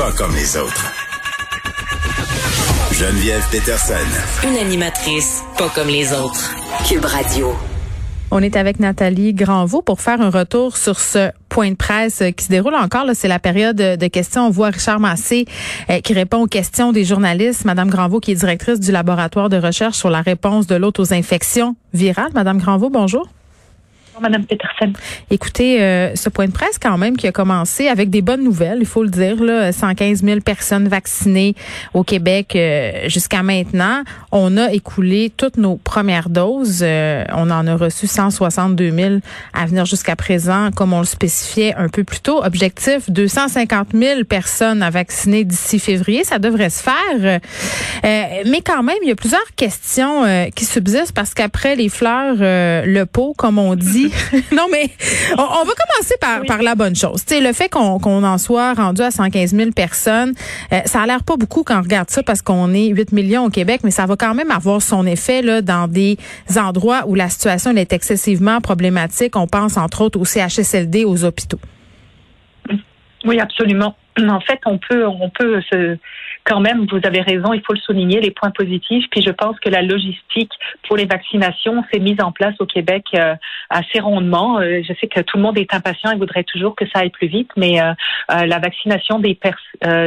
Pas comme les autres. Geneviève Peterson. Une animatrice pas comme les autres. Cube Radio. On est avec Nathalie Granvaux pour faire un retour sur ce point de presse qui se déroule encore. C'est la période de questions. On voit Richard Massé euh, qui répond aux questions des journalistes. Madame Granvaux, qui est directrice du laboratoire de recherche sur la réponse de l'autre aux infections virales. Madame Granvaux, bonjour. Madame Peterson. Écoutez, euh, ce point de presse quand même qui a commencé avec des bonnes nouvelles, il faut le dire, là, 115 000 personnes vaccinées au Québec euh, jusqu'à maintenant. On a écoulé toutes nos premières doses. Euh, on en a reçu 162 000 à venir jusqu'à présent, comme on le spécifiait un peu plus tôt. Objectif 250 000 personnes à vacciner d'ici février, ça devrait se faire. mais quand même, il y a plusieurs questions qui subsistent parce qu'après les fleurs, le pot, comme on dit. non, mais on, va commencer par, par la bonne chose. sais, le fait qu'on en soit rendu à 115 000 personnes, euh, ça a l'air pas beaucoup quand on regarde ça parce qu'on est 8 millions au Québec, mais ça va quand même avoir son effet là, dans des endroits où la situation est excessivement problématique. On pense entre autres au CHSLD, aux hôpitaux. Oui, absolument. En fait, on peut, on peut se, quand même, vous avez raison, il faut le souligner, les points positifs. Puis je pense que la logistique pour les vaccinations s'est mise en place au Québec euh, assez rondement. Euh, je sais que tout le monde est impatient et voudrait toujours que ça aille plus vite, mais euh, la vaccination des,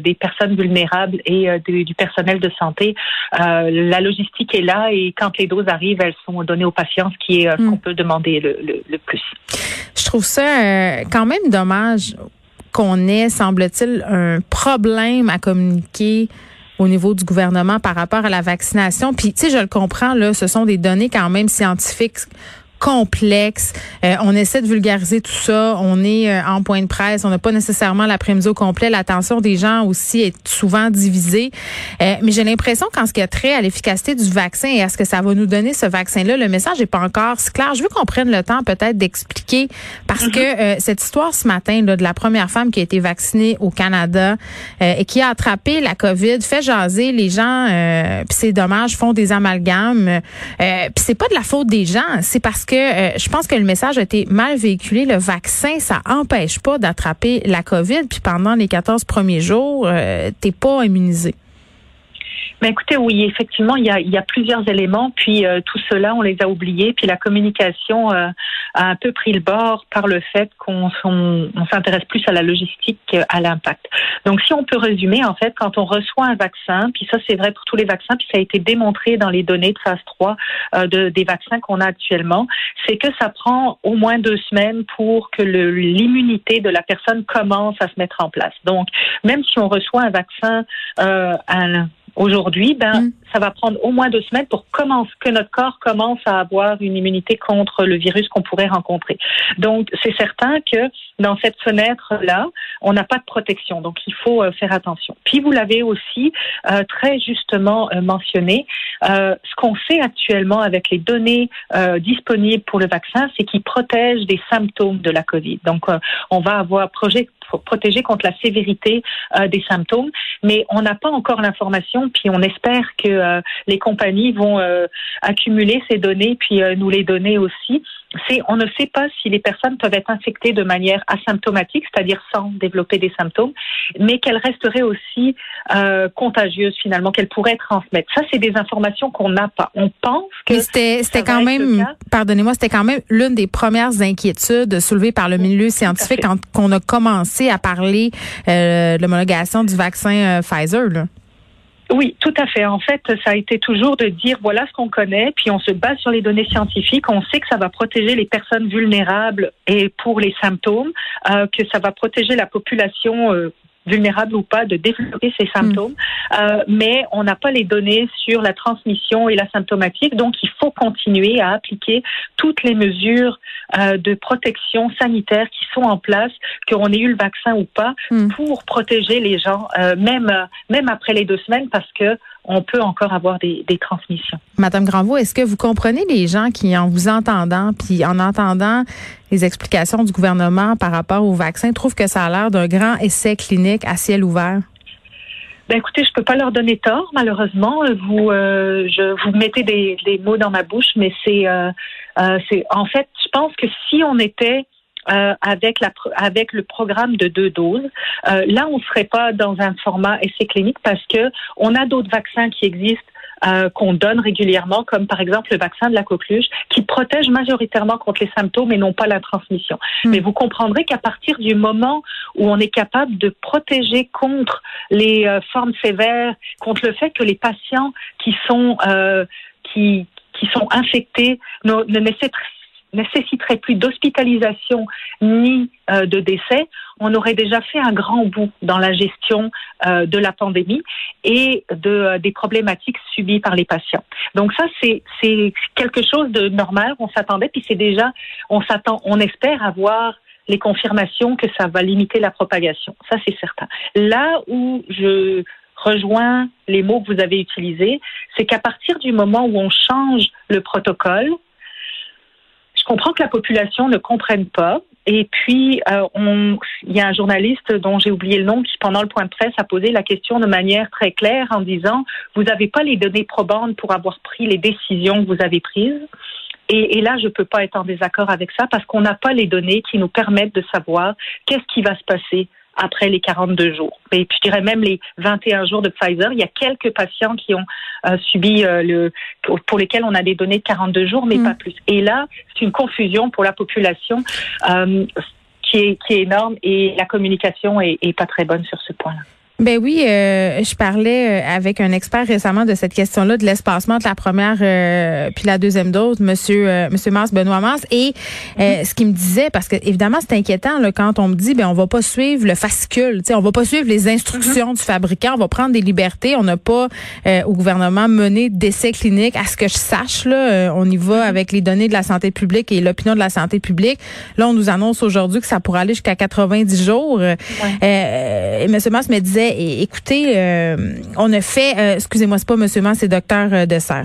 des personnes vulnérables et du, personnel de santé, la logistique est là et quand les doses arrivent, elles sont données aux patients, ce qui est ce mm. qu'on peut demander le, le, le plus. Je trouve ça quand même dommage qu'on ait, semble-t-il, un problème à communiquer au niveau du gouvernement par rapport à la vaccination. Puis, tu sais, je le comprends, là, ce sont des données quand même scientifiques complexe. Euh, on essaie de vulgariser tout ça. On est euh, en point de presse. On n'a pas nécessairement l'après-midi au complet. L'attention des gens aussi est souvent divisée. Euh, mais j'ai l'impression qu'en ce qui a trait à l'efficacité du vaccin et à ce que ça va nous donner ce vaccin-là, le message n'est pas encore si clair. Je veux qu'on prenne le temps peut-être d'expliquer parce que mhm. cette histoire ce matin là, de la première femme qui a été vaccinée au Canada et qui a attrapé la COVID fait jaser les gens. puis c'est dommage, font des amalgames. puis c'est pas de la faute des gens. C'est parce que euh, je pense que le message a été mal véhiculé. Le vaccin, ça empêche pas d'attraper la COVID. Puis pendant les 14 premiers jours, euh, t'es pas immunisé. Mais écoutez, oui, effectivement, il y a, il y a plusieurs éléments, puis euh, tout cela, on les a oubliés, puis la communication euh, a un peu pris le bord par le fait qu'on on, s'intéresse plus à la logistique qu'à l'impact. Donc, si on peut résumer, en fait, quand on reçoit un vaccin, puis ça, c'est vrai pour tous les vaccins, puis ça a été démontré dans les données de phase 3 euh, de, des vaccins qu'on a actuellement, c'est que ça prend au moins deux semaines pour que l'immunité de la personne commence à se mettre en place. Donc, même si on reçoit un vaccin euh, un, Aujourd'hui, ben, mm. ça va prendre au moins deux semaines pour commencer, que notre corps commence à avoir une immunité contre le virus qu'on pourrait rencontrer. Donc, c'est certain que dans cette fenêtre-là, on n'a pas de protection. Donc, il faut euh, faire attention. Puis, vous l'avez aussi euh, très justement euh, mentionné. ce qu'on sait actuellement avec les données disponibles pour le vaccin, c'est qu'il protège des symptômes de la COVID. Donc, on va avoir projet protéger contre la sévérité euh, des symptômes. Mais on n'a pas encore l'information, puis on espère que euh, les compagnies vont euh, accumuler ces données, puis nous les donner aussi c'est on ne sait pas si les personnes peuvent être infectées de manière asymptomatique, c'est-à-dire sans développer des symptômes, mais qu'elles resteraient aussi euh, contagieuses finalement, qu'elles pourraient transmettre. Ça, c'est des informations qu'on n'a pas. On pense que c'était c'était quand même, pardonnez-moi, c'était quand même l'une des premières inquiétudes soulevées par le milieu scientifique quand on a commencé à parler euh, de l'homologation du vaccin euh, Pfizer. Là. Oui, tout à fait. En fait, ça a été toujours de dire voilà ce qu'on connaît, puis on se base sur les données scientifiques. On sait que ça va protéger les personnes vulnérables et pour les symptômes, euh, que ça va protéger la population euh, vulnérables ou pas de développer ces symptômes, euh, mais on n'a pas les données sur la transmission et la symptomatique, donc il faut continuer à appliquer toutes les mesures euh, de protection sanitaire qui sont en place, qu'on ait eu le vaccin ou pas, Mm. pour protéger les gens, euh, même même après les deux semaines, parce que on peut encore avoir des, des transmissions. Madame Granvaux, est-ce que vous comprenez les gens qui, en vous entendant, puis en entendant les explications du gouvernement par rapport au vaccin, trouvent que ça a l'air d'un grand essai clinique à ciel ouvert? Ben écoutez, je peux pas leur donner tort, malheureusement. Vous, euh, je, vous mettez des, des mots dans ma bouche, mais c'est, euh, euh, c'est, en fait, je pense que si on était euh, avec la, avec le programme de deux doses, euh, là, on serait pas dans un format essai clinique parce que on a d'autres vaccins qui existent. euh, qu'on donne régulièrement, comme par exemple le vaccin de la coqueluche, qui protège majoritairement contre les symptômes et non pas la transmission. Mm. Mais vous comprendrez qu'à partir du moment où on est capable de protéger contre les euh, formes sévères, contre le fait que les patients qui sont euh, qui qui sont infectés ne, ne nécessiteraient nécessiterait plus d'hospitalisation ni euh, de décès, on aurait déjà fait un grand bout dans la gestion euh, de la pandémie et de, euh, des problématiques subies par les patients. Donc ça, c'est quelque chose de normal. On s'attendait, puis c'est déjà, on s'attend, on espère avoir les confirmations que ça va limiter la propagation. Ça, c'est certain. Là où je rejoins les mots que vous avez utilisés, c'est qu'à partir du moment où on change le protocole, comprends que la population ne comprenne pas. Et puis, euh, il y a un journaliste dont j'ai oublié le nom qui, pendant le point de presse, a posé la question de manière très claire en disant Vous n'avez pas les données probantes pour avoir pris les décisions que vous avez prises? Et, et là, je ne peux pas être en désaccord avec ça parce qu'on n'a pas les données qui nous permettent de savoir qu'est-ce qui va se passer après les 42 jours. Et puis, je dirais même les 21 jours de Pfizer. Il y a quelques patients qui ont euh, subi euh, le, pour lesquels on a des données de 42 jours, mais Mm. pas plus. Et là, c'est une confusion pour la population euh, qui, est, qui est énorme et la communication est, est pas très bonne sur ce point-là. Ben oui, euh, je parlais euh, avec un expert récemment de cette question-là de l'espacement entre la première euh, puis la deuxième dose, Monsieur euh, Monsieur Mars Benoît Mars, et euh, ce qu'il me disait, parce que évidemment c'est inquiétant là, quand on me dit ben on va pas suivre le fascicule, tu sais, on va pas suivre les instructions du fabricant, on va prendre des libertés, on n'a pas euh, au gouvernement mené d'essais cliniques, à ce que je sache là, on y va avec les données de la santé publique et l'opinion de la santé publique. Là, on nous annonce aujourd'hui que ça pourrait aller jusqu'à 90 jours. Et Monsieur Mars me disait écoutez, euh, on a fait, euh, excusez-moi, c'est pas Monsieur Mars, c'est Docteur euh, Dessert.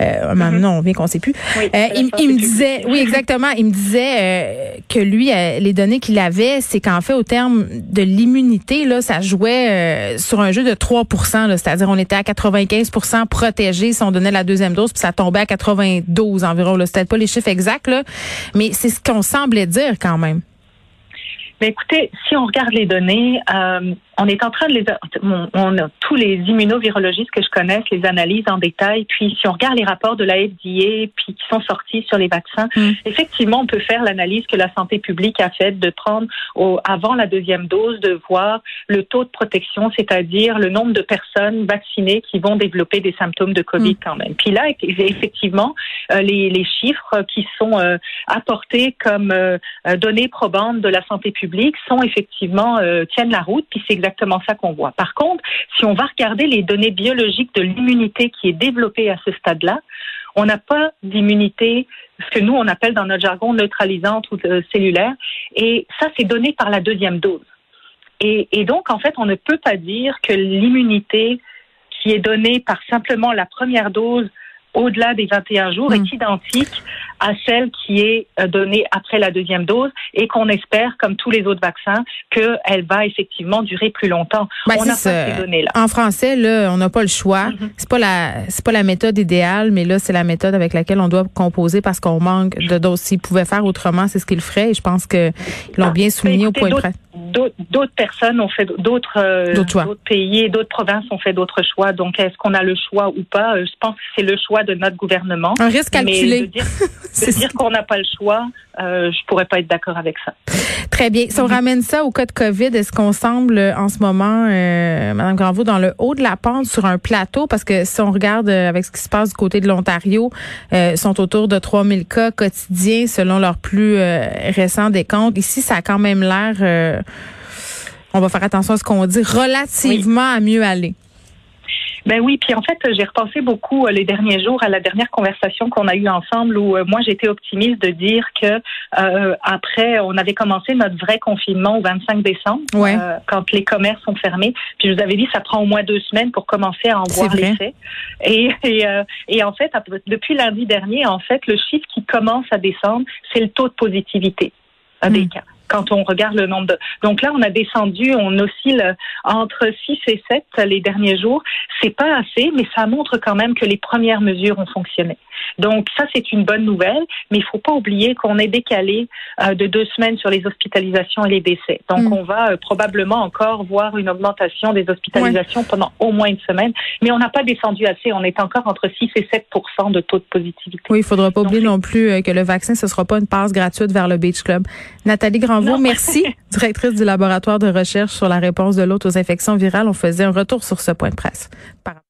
Euh, Non, on vient qu'on sait plus. Oui, Euh, il, me disait, oui, exactement. Il me disait euh, que lui, euh, les données qu'il avait, c'est qu'en fait, au terme de l'immunité, là, ça jouait euh, sur un jeu de 3 là, C'est-à-dire, on était à 95% protégés si on donnait la deuxième dose, puis ça tombait à 92 environ. Là. C'était pas les chiffres exacts, là, mais c'est ce qu'on semblait dire quand même. Mais écoutez, si on regarde les données, euh, on est en train de les, on, on a tous les immunovirologistes que je connaisse les analysent en détail. Puis si on regarde les rapports de la FDA, puis qui sont sortis sur les vaccins, Mm. effectivement, on peut faire l'analyse que la santé publique a faite de prendre au, avant la deuxième dose, de voir le taux de protection, c'est-à-dire le nombre de personnes vaccinées qui vont développer des symptômes de Covid Mm. quand même. Puis là, effectivement, euh, les, les chiffres qui sont euh, apportés comme euh, euh, données probantes de la santé publique sont effectivement euh, tiennent la route, puis c'est exactement ça qu'on voit. Par contre, si on va regarder les données biologiques de l'immunité qui est développée à ce stade-là, on n'a pas d'immunité, ce que nous on appelle dans notre jargon neutralisante ou euh, cellulaire, et ça c'est donné par la deuxième dose. Et, et donc en fait, on ne peut pas dire que l'immunité qui est donnée par simplement la première dose au-delà des 21 jours est identique à celle qui est euh, donnée après la deuxième dose et qu'on espère, comme tous les autres vaccins, qu'elle va effectivement durer plus longtemps. Ben, on ça. ces données-là. En français, là, on n'a pas le choix. Mhm. C'est pas la, c'est pas la méthode idéale, mais là, c'est la méthode avec laquelle on doit composer parce qu'on manque de doses. S'ils pouvaient faire autrement, c'est ce qu'ils feraient. Et je pense qu'ils l'ont bien souligné au point près. D'autres personnes ont fait d'autres euh, D'autres choix. d'autres pays et d'autres provinces ont fait d'autres choix. Donc, est-ce qu'on a le choix ou pas? Euh, Je pense que c'est le choix de notre gouvernement. Un risque Mais de calculé. dire, de dire qu'on n'a pas le choix, euh, je pourrais pas être d'accord avec ça. Très bien. Si on ramène ça au cas de COVID, est-ce qu'on semble euh, en ce moment, euh, Madame Granvaux, dans le haut de la pente sur un plateau? Parce que si on regarde euh, avec ce qui se passe du côté de l'Ontario, euh, sont autour de 3000 cas quotidiens selon leurs plus euh, récents décomptes. Ici, ça a quand même l'air... euh, on va faire attention à ce qu'on dit, relativement à mieux aller. Ben oui, puis en fait, j'ai repensé beaucoup euh, les derniers jours à la dernière conversation qu'on a eue ensemble où euh, moi j'étais optimiste de dire que euh, après on avait commencé notre vrai confinement au 25 décembre Ouais. euh, quand les commerces sont fermés. Puis je vous avais dit ça prend au moins deux semaines pour commencer à en voir l'effet. Et et, euh, et en fait depuis lundi dernier, en fait le chiffre qui commence à descendre, c'est le taux de positivité euh, des Hmm. cas. Quand on regarde le nombre de... Donc là, on a descendu, on oscille entre 6 et 7 les derniers jours. C'est pas assez, mais ça montre quand même que les premières mesures ont fonctionné. Donc ça, c'est une bonne nouvelle, mais il faut pas oublier qu'on est décalé euh, de deux semaines sur les hospitalisations et les décès. Donc Mm. on va euh, probablement encore voir une augmentation des hospitalisations pendant au moins une semaine, mais on n'a pas descendu assez. On est encore entre 6 et 7 de taux de positivité. Oui, il faudra pas Donc, oublier non plus euh, que le vaccin, ce sera pas une passe gratuite vers le Beach Club. Nathalie Granvaux, Merci, directrice du laboratoire de recherche sur la réponse de l'autre aux infections virales. On faisait un retour sur ce point de presse. Par-